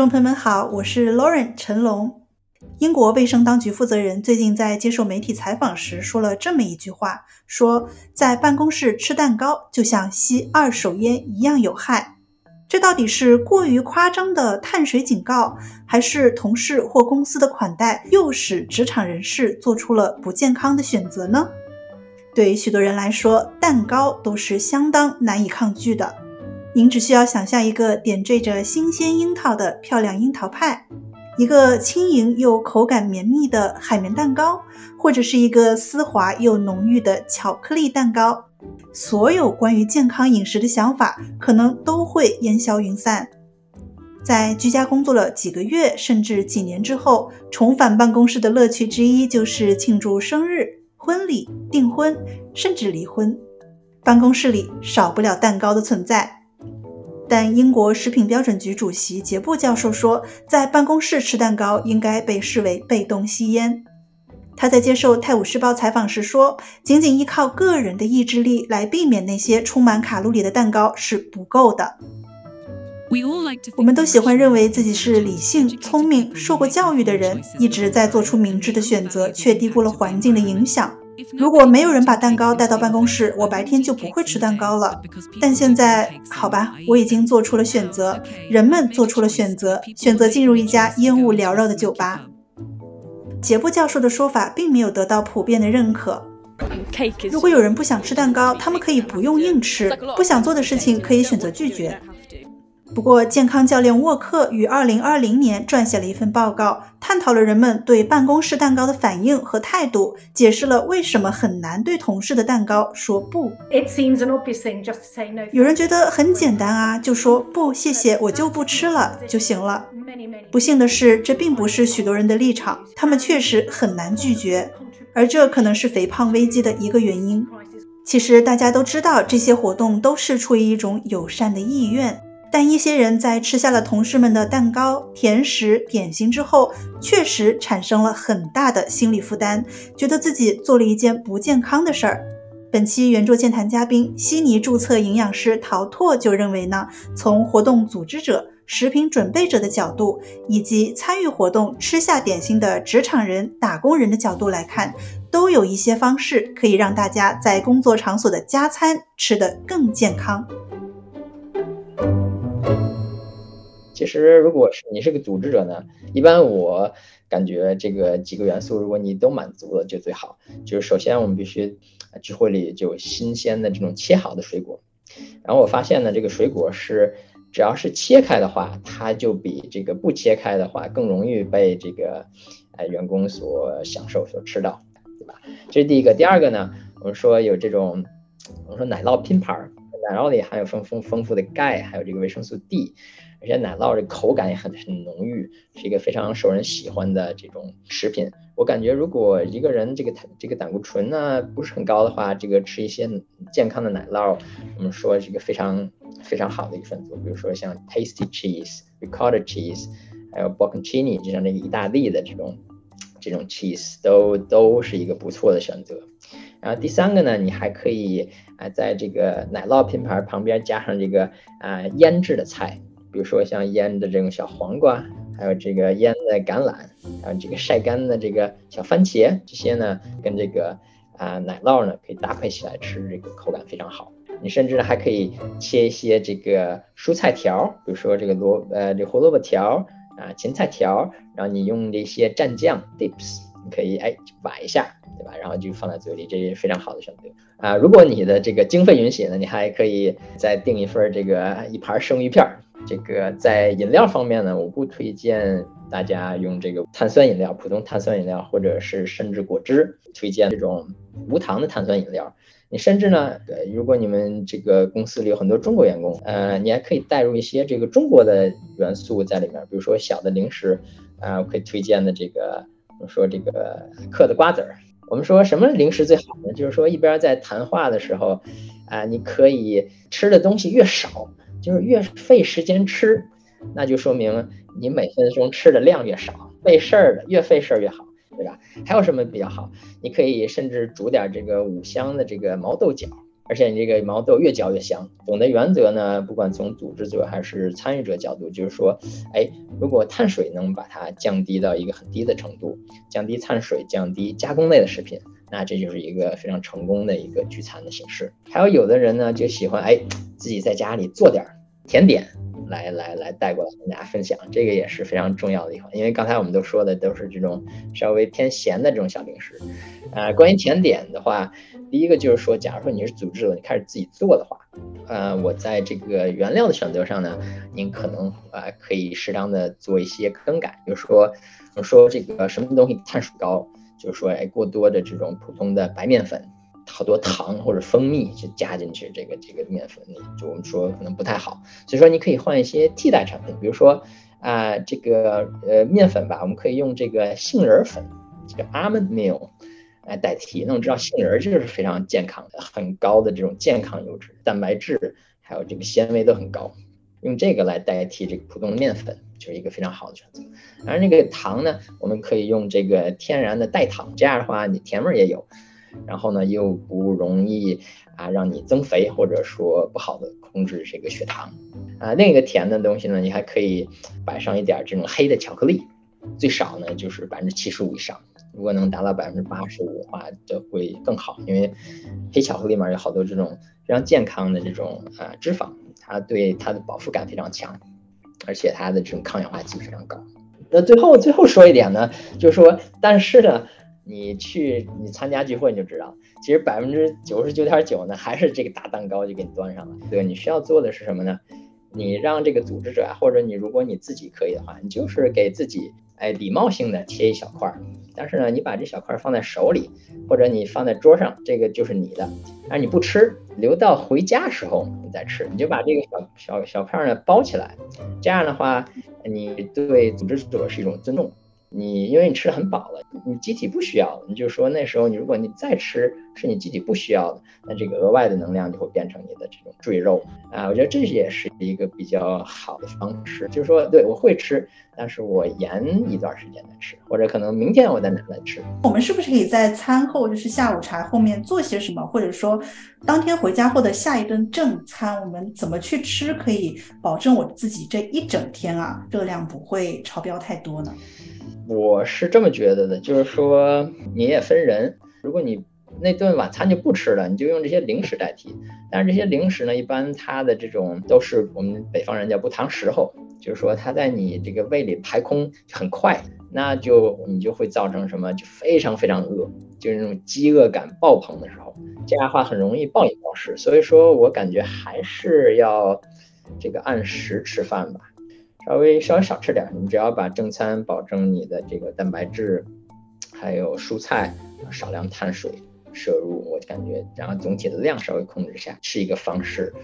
众朋友们好，我是 Lauren 陈龙。英国卫生当局负责人最近在接受媒体采访时说了这么一句话：说在办公室吃蛋糕就像吸二手烟一样有害。这到底是过于夸张的碳水警告，还是同事或公司的款待诱使职场人士做出了不健康的选择呢？对于许多人来说，蛋糕都是相当难以抗拒的。您只需要想象一个点缀着新鲜樱桃的漂亮樱桃派，一个轻盈又口感绵密的海绵蛋糕，或者是一个丝滑又浓郁的巧克力蛋糕。所有关于健康饮食的想法可能都会烟消云散。在居家工作了几个月甚至几年之后，重返办公室的乐趣之一就是庆祝生日、婚礼、订婚，甚至离婚。办公室里少不了蛋糕的存在。但英国食品标准局主席杰布教授说，在办公室吃蛋糕应该被视为被动吸烟。他在接受《泰晤士报》采访时说：“仅仅依靠个人的意志力来避免那些充满卡路里的蛋糕是不够的。”我们都喜欢认为自己是理性、聪明、受过教育的人，一直在做出明智的选择，却低估了环境的影响。如果没有人把蛋糕带到办公室，我白天就不会吃蛋糕了。但现在，好吧，我已经做出了选择，人们做出了选择，选择进入一家烟雾缭绕的酒吧。杰布教授的说法并没有得到普遍的认可。如果有人不想吃蛋糕，他们可以不用硬吃；不想做的事情可以选择拒绝。不过，健康教练沃克于2020年撰写了一份报告，探讨了人们对办公室蛋糕的反应和态度，解释了为什么很难对同事的蛋糕说不。有人觉得很简单啊，就说不，谢谢，我就不吃了就行了。不幸的是，这并不是许多人的立场，他们确实很难拒绝，而这可能是肥胖危机的一个原因。其实大家都知道，这些活动都是出于一种友善的意愿。但一些人在吃下了同事们的蛋糕、甜食、点心之后，确实产生了很大的心理负担，觉得自己做了一件不健康的事儿。本期圆桌健谈嘉宾悉尼注册营养师陶拓就认为呢，从活动组织者、食品准备者的角度，以及参与活动吃下点心的职场人、打工人的角度来看，都有一些方式可以让大家在工作场所的加餐吃得更健康。其实，如果是你是个组织者呢，一般我感觉这个几个元素，如果你都满足了就最好。就是首先我们必须聚会里就有新鲜的这种切好的水果，然后我发现呢，这个水果是只要是切开的话，它就比这个不切开的话更容易被这个呃员工所享受所吃到，对吧？这是第一个。第二个呢，我们说有这种我们说奶酪拼盘儿，奶酪里含有丰丰丰富的钙，还有这个维生素 D。而且奶酪这口感也很很浓郁，是一个非常受人喜欢的这种食品。我感觉如果一个人这个这个胆固醇呢不是很高的话，这个吃一些健康的奶酪，我们说是一个非常非常好的一个选择。比如说像 Tasty Cheese、Ricotta Cheese，还有 Bocconcini 就像那个意大利的这种这种 cheese 都都是一个不错的选择。然后第三个呢，你还可以啊在这个奶酪品牌旁边加上这个啊腌制的菜。比如说像腌的这种小黄瓜，还有这个腌的橄榄，还有这个晒干的这个小番茄，这些呢跟这个啊奶酪呢可以搭配起来吃，这个口感非常好。你甚至还可以切一些这个蔬菜条，比如说这个萝呃这胡萝卜条啊芹菜条，然后你用这些蘸酱 dips，你可以哎崴一下，对吧？然后就放在嘴里，这是非常好的选择啊。如果你的这个经费允许呢，你还可以再订一份这个一盘生鱼片儿。这个在饮料方面呢，我不推荐大家用这个碳酸饮料，普通碳酸饮料或者是甚至果汁，推荐这种无糖的碳酸饮料。你甚至呢，如果你们这个公司里有很多中国员工，呃，你还可以带入一些这个中国的元素在里面，比如说小的零食，啊，我可以推荐的这个，我说这个嗑的瓜子儿。我们说什么零食最好呢？就是说一边在谈话的时候，啊，你可以吃的东西越少。就是越费时间吃，那就说明你每分钟吃的量越少，费事儿的越费事儿越好，对吧？还有什么比较好？你可以甚至煮点这个五香的这个毛豆角，而且你这个毛豆越嚼越香。总的原则呢，不管从组织者还是参与者角度，就是说，哎，如果碳水能把它降低到一个很低的程度，降低碳水，降低加工类的食品，那这就是一个非常成功的一个聚餐的形式。还有有的人呢，就喜欢哎自己在家里做点甜点。来来来，带过来跟大家分享，这个也是非常重要的一环。因为刚才我们都说的都是这种稍微偏咸的这种小零食，啊，关于甜点的话，第一个就是说，假如说你是组织者，你开始自己做的话，呃，我在这个原料的选择上呢，您可能啊可以适当的做一些更改，比如说，我说这个什么东西碳水高，就是说，哎，过多的这种普通的白面粉。好多糖或者蜂蜜就加进去，这个这个面粉里，就我们说可能不太好。所以说你可以换一些替代产品，比如说啊这个呃面粉吧，我们可以用这个杏仁粉，这个 almond meal 来代替。那我们知道杏仁就是非常健康的，很高的这种健康油脂、蛋白质还有这个纤维都很高，用这个来代替这个普通的面粉，就是一个非常好的选择。而那个糖呢，我们可以用这个天然的代糖，这样的话你甜味也有。然后呢，又不容易啊让你增肥，或者说不好的控制这个血糖啊。另一个甜的东西呢，你还可以摆上一点这种黑的巧克力，最少呢就是百分之七十五以上。如果能达到百分之八十五的话，就会更好，因为黑巧克力里面有好多这种非常健康的这种啊脂肪，它对它的饱腹感非常强，而且它的这种抗氧化剂非常高。那最后最后说一点呢，就是说，但是呢。你去你参加聚会你就知道，其实百分之九十九点九呢，还是这个大蛋糕就给你端上了。对，你需要做的是什么呢？你让这个组织者啊，或者你如果你自己可以的话，你就是给自己哎礼貌性的切一小块儿，但是呢，你把这小块放在手里，或者你放在桌上，这个就是你的。而你不吃，留到回家时候你再吃，你就把这个小小小片呢包起来，这样的话，你对组织者是一种尊重。你因为你吃的很饱了，你机体不需要，你就说那时候你如果你再吃，是你机体不需要的，那这个额外的能量就会变成你的这种赘肉啊。我觉得这也是一个比较好的方式，就是说，对我会吃，但是我延一段时间再吃，或者可能明天我再拿来吃。我们是不是可以在餐后，就是下午茶后面做些什么，或者说当天回家后的下一顿正餐，我们怎么去吃，可以保证我自己这一整天啊热量不会超标太多呢？我是这么觉得的，就是说你也分人，如果你那顿晚餐就不吃了，你就用这些零食代替。但是这些零食呢，一般它的这种都是我们北方人叫不糖时候，就是说它在你这个胃里排空很快，那就你就会造成什么，就非常非常饿，就是那种饥饿感爆棚的时候，这样的话很容易暴饮暴食。所以说我感觉还是要这个按时吃饭吧。稍微稍微少吃点，你只要把正餐保证你的这个蛋白质，还有蔬菜，少量碳水摄入，我感觉，然后总体的量稍微控制一下，是一个方式。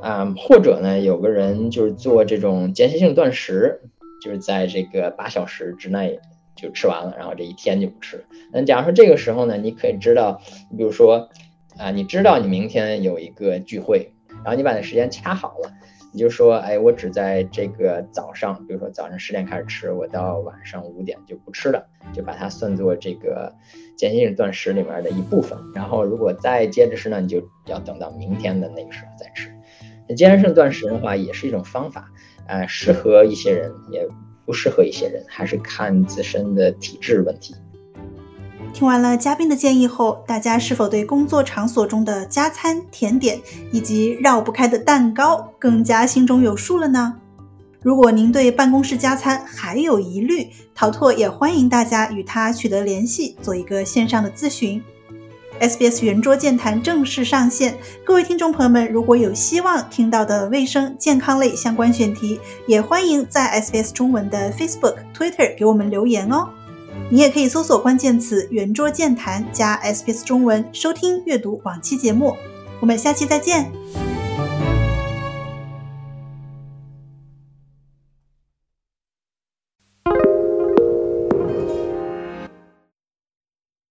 啊，或者呢，有个人就是做这种间歇性断食，就是在这个八小时之内就吃完了，然后这一天就不吃。那假如说这个时候呢，你可以知道，你比如说，啊，你知道你明天有一个聚会，然后你把那时间掐好了。你就说，哎，我只在这个早上，比如说早上十点开始吃，我到晚上五点就不吃了，就把它算作这个间歇性断食里面的一部分。然后如果再接着吃呢，你就要等到明天的那个时候再吃。那间歇性断食的话，也是一种方法，呃，适合一些人，也不适合一些人，还是看自身的体质问题。听完了嘉宾的建议后，大家是否对工作场所中的加餐、甜点以及绕不开的蛋糕更加心中有数了呢？如果您对办公室加餐还有疑虑，陶拓也欢迎大家与他取得联系，做一个线上的咨询。SBS 圆桌健谈正式上线，各位听众朋友们，如果有希望听到的卫生健康类相关选题，也欢迎在 SBS 中文的 Facebook、Twitter 给我们留言哦。你也可以搜索关键词“圆桌健谈”加 SBS 中文收听阅读往期节目。我们下期再见。